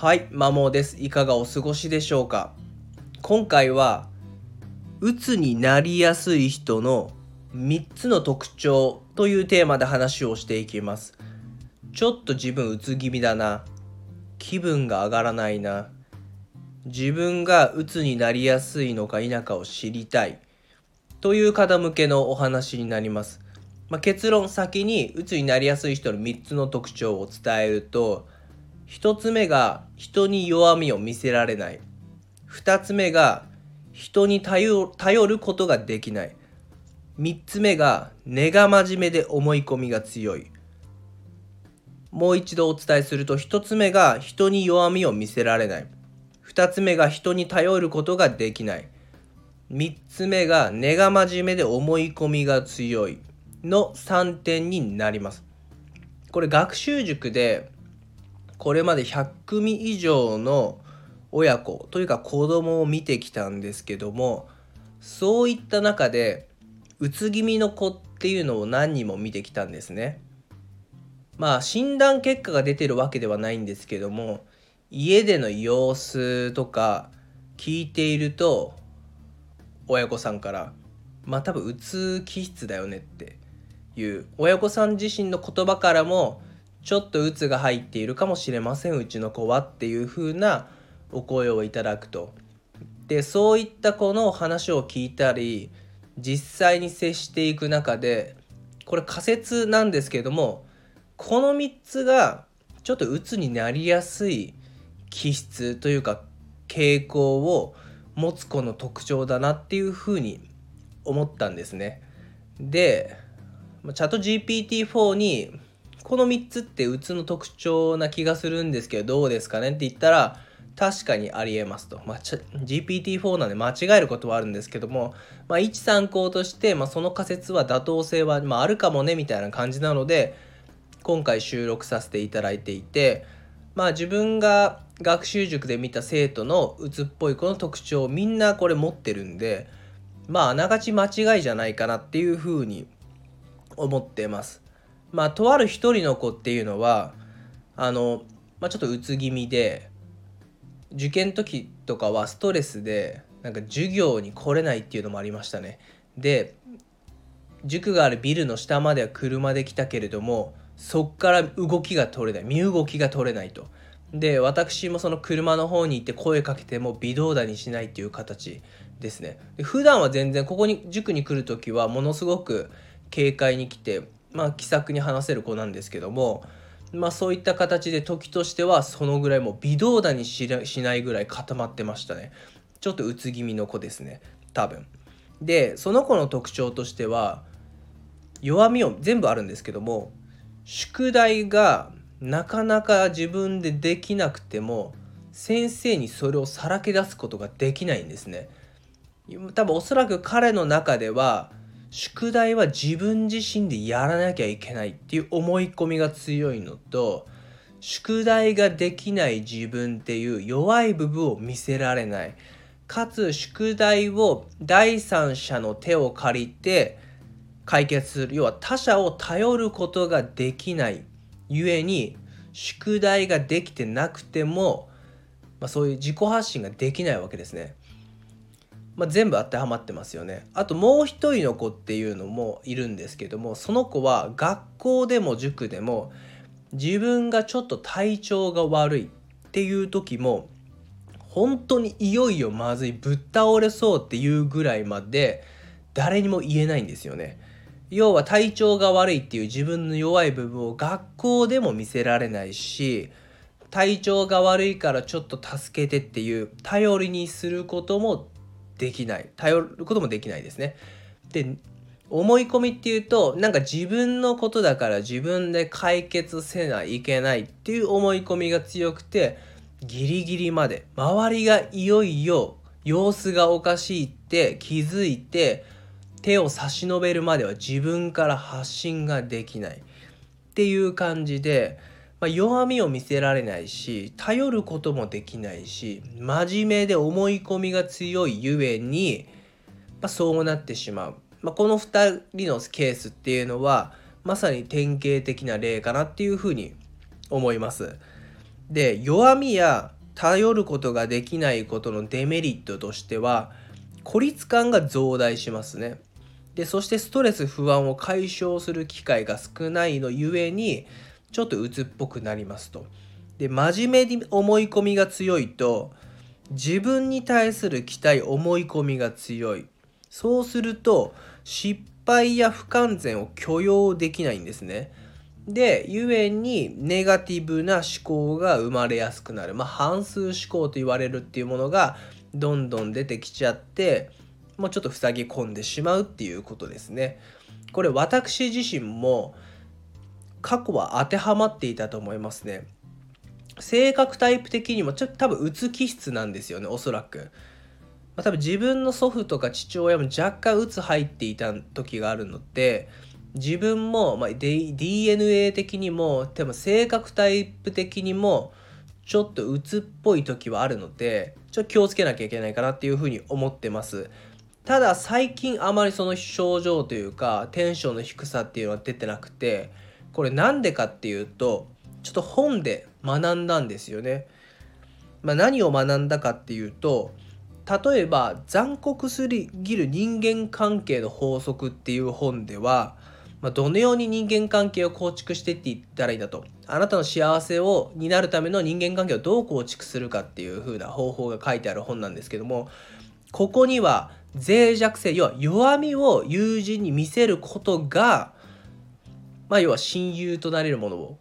はい、マモです。いかがお過ごしでしょうか？今回は、うつになりやすい人の3つの特徴というテーマで話をしていきます。ちょっと自分うつ気味だな。気分が上がらないな。自分がうつになりやすいのか否かを知りたい。という方向けのお話になります。まあ、結論先にうつになりやすい人の3つの特徴を伝えると、1つ目が人に弱みを見せられない。2つ目が人に頼ることができない。3つ目が根が真面目で思い込みが強い。もう一度お伝えすると1つ目が人に弱みを見せられない。2つ目が人に頼ることができない。3つ目が根が真面目で思い込みが強いの3点になります。これ学習塾でこれまで100組以上の親子というか子供を見てきたんですけどもそういった中でうつ気味の子っていうのを何人も見てきたんですね。まあ診断結果が出てるわけではないんですけども家での様子とか聞いていると親御さんからまあ多分うつ気質だよねっていう親御さん自身の言葉からもちょっとうつが入っているかもしれませんうちの子はっていう風なお声をいただくと。でそういった子の話を聞いたり実際に接していく中でこれ仮説なんですけどもこの3つがちょっとうつになりやすい気質というか傾向を持つ子の特徴だなっていうふうに思ったんですね。でチャット GPT-4 にこの3つってうつの特徴な気がするんですけどどうですかねって言ったら確かにありえますと。まあ、GPT-4 なんで間違えることはあるんですけども、まあ、一参考として、まあ、その仮説は妥当性は、まあ、あるかもねみたいな感じなので今回収録させていただいていてまあ自分が学習塾で見た生徒のうつっぽい子の特徴をみんなこれ持ってるんでまああながち間違いじゃないかなっていうふうに思ってます。まあとある一人の子っていうのはあの、まあ、ちょっとうつ気味で受験時とかはストレスでなんか授業に来れないっていうのもありましたね。で塾があるビルの下までは車で来たけれどもそっから動きが取れない身動きが取れないと。で私もその車の方に行って声かけても微動だにしないっていう形ですね。で普段は全然ここに塾に来る時はものすごく軽快に来てまあ気さくに話せる子なんですけどもまあそういった形で時としてはそのぐらいもう微動だにしないぐらい固まってましたね。ちょっとうつ気味の子ですね多分。でその子の特徴としては弱みを全部あるんですけども宿題がなかなか自分でできなくても先生にそれをさらけ出すことができないんですね。多分おそらく彼の中では宿題は自分自身でやらなきゃいけないっていう思い込みが強いのと宿題ができない自分っていう弱い部分を見せられないかつ宿題を第三者の手を借りて解決する要は他者を頼ることができないゆえに宿題ができてなくても、まあ、そういう自己発信ができないわけですね。まあ、全部当てはまってますよね。あともう一人の子っていうのもいるんですけどもその子は学校でも塾でも自分がちょっと体調が悪いっていう時も本当にいよいよまずいぶっ倒れそうっていうぐらいまで誰にも言えないんですよね。要は体調が悪いっていう自分の弱い部分を学校でも見せられないし体調が悪いからちょっと助けてっていう頼りにすることもできない頼ることもできないですね。で思い込みっていうとなんか自分のことだから自分で解決せないけないっていう思い込みが強くてギリギリまで周りがいよいよ様子がおかしいって気づいて手を差し伸べるまでは自分から発信ができないっていう感じで、まあ、弱みを見せられないし頼ることもできないし真面目で思い込みが強いゆえに、まあ、そうなってしまう、まあ、この2人のケースっていうのはまさに典型的な例かなっていうふうに思います。で弱みや頼ることができないことのデメリットとしては孤立感が増大しますね。でそしてストレス不安を解消する機会が少ないのゆえにちょっと鬱っぽくなりますと。で真面目に思い込みが強いと自分に対する期待思い込みが強いそうすると失敗や不完全を許容できないんですね。で、ゆえにネガティブな思考が生まれやすくなる。まあ、反数思考と言われるっていうものがどんどん出てきちゃって、もうちょっと塞ぎ込んでしまうっていうことですね。これ私自身も過去は当てはまっていたと思いますね。性格タイプ的にもちょっと多分うつ気質なんですよね、おそらく。まあ、多分自分の祖父とか父親も若干うつ入っていた時があるので、自分も、まあ、DNA 的にもでも性格タイプ的にもちょっと鬱っぽい時はあるのでちょっと気をつけなきゃいけないかなっていうふうに思ってますただ最近あまりその症状というかテンションの低さっていうのは出てなくてこれなんでかっていうとちょっと本で学んだんですよね、まあ、何を学んだかっていうと例えば残酷すぎる人間関係の法則っていう本ではまあ、どのように人間関係を構築してっていったらいいんだと。あなたの幸せをになるための人間関係をどう構築するかっていう風な方法が書いてある本なんですけどもここには脆弱性要は弱みを友人に見せることがまあ要は親友となれるものを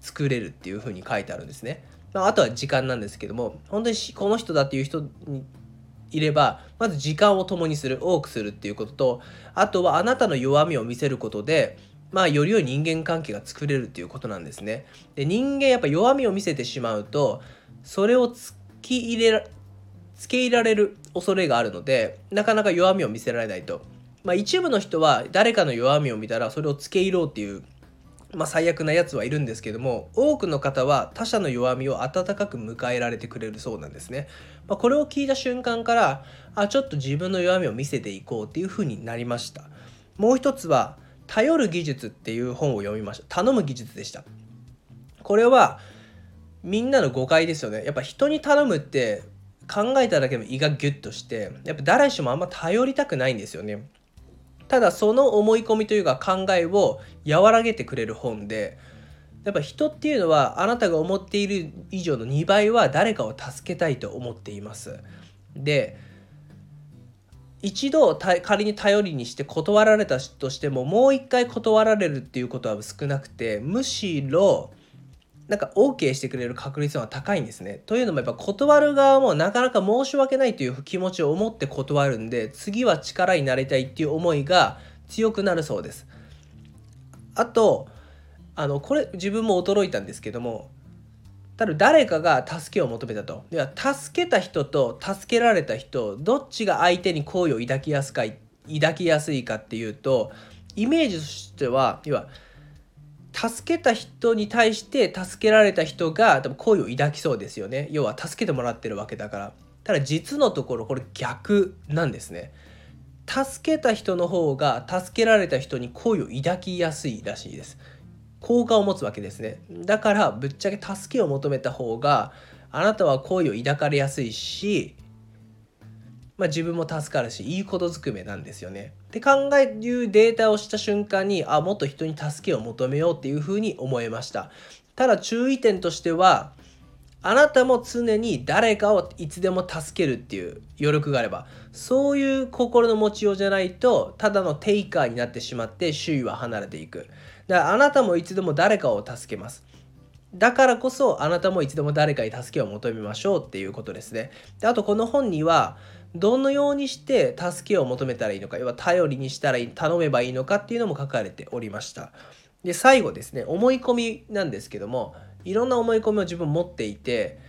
作れるっていう風に書いてあるんですね。まあ、あとは時間なんですけども本当にこの人だっていう人にいればまず時間を共にする多くするっていうこととあとはあなたの弱みを見せることでまあより良い人間関係が作れるっていうことなんですね。で人間やっぱ弱みを見せてしまうとそれを突き入れらつけ入られる恐れがあるのでなかなか弱みを見せられないと。まあ一部の人は誰かの弱みを見たらそれをつけ入ろうっていうまあ、最悪なやつはいるんですけども多くの方は他者の弱みを温かく迎えられてくれるそうなんですね。まあ、これを聞いた瞬間からあちょっと自分の弱みを見せていこうっていう風になりました。もう一つは頼る技術っていう本を読みました。頼む技術でした。これはみんなの誤解ですよね。やっぱ人に頼むって考えただけでも胃がギュッとしてやっぱ誰しもあんま頼りたくないんですよね。ただその思い込みというか考えを和らげてくれる本でやっぱ人っていうのはあなたが思っている以上の2倍は誰かを助けたいと思っています。で一度仮に頼りにして断られたとしてももう一回断られるっていうことは少なくてむしろなんか OK してくれる確率は高いんですね。というのもやっぱ断る側もなかなか申し訳ないという気持ちを思って断るんで次は力になりたいっていう思いが強くなるそうです。あとあのこれ自分も驚いたんですけどもただ誰かが助けを求めたと。では助けた人と助けられた人どっちが相手に好意を抱きやすか抱きやすいかっていうとイメージとしては要は助けた人に対して助けられた人が多分好意を抱きそうですよね。要は助けてもらってるわけだから。ただ実のところこれ逆なんですね。助けた人の方が助けられた人に好意を抱きやすいらしいです。好感を持つわけですね。だからぶっちゃけ助けを求めた方があなたは好意を抱かれやすいしまあ、自分も助かるしいいことずくめなんですよね。って考えるデータをした瞬間にあもっと人に助けを求めようっていうふうに思いました。ただ注意点としてはあなたも常に誰かをいつでも助けるっていう余力があればそういう心の持ちようじゃないとただのテイカーになってしまって周囲は離れていくだからあなたもいつでも誰かを助けますだからこそあなたもいつでも誰かに助けを求めましょうっていうことですねであとこの本にはどのようにして助けを求めたらいいのか要は頼りにしたらいい頼めばいいのかっていうのも書かれておりました。で最後ですね思い込みなんですけどもいろんな思い込みを自分持っていて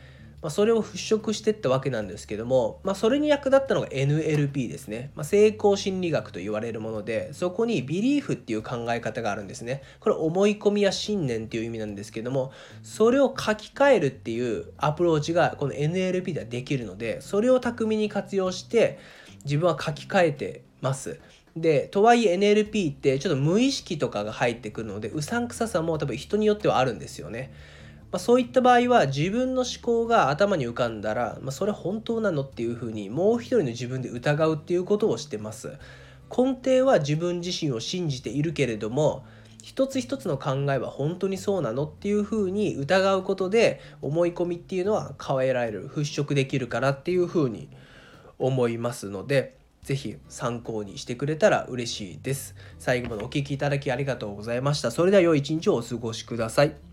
まあ、それを払拭していったわけなんですけども、まあ、それに役立ったのが NLP ですね、まあ、成功心理学と言われるものでそこにビリーフっていう考え方があるんですね。これ思い込みや信念っていう意味なんですけどもそれを書き換えるっていうアプローチがこの NLP ではできるのでそれを巧みに活用して自分は書き換えてます。でとはいえ NLP ってちょっと無意識とかが入ってくるのでうさんくささも多分人によってはあるんですよね。まあ、そういった場合は自分の思考が頭に浮かんだら、まあ、それ本当なのっていうふうにもう一人の自分で疑うっていうことをしてます根底は自分自身を信じているけれども一つ一つの考えは本当にそうなのっていうふうに疑うことで思い込みっていうのは変えられる払拭できるからっていうふうに思いますので是非参考にしてくれたら嬉しいです。最後までお聴きいただきありがとうございました。それでは良い一日をお過ごしください。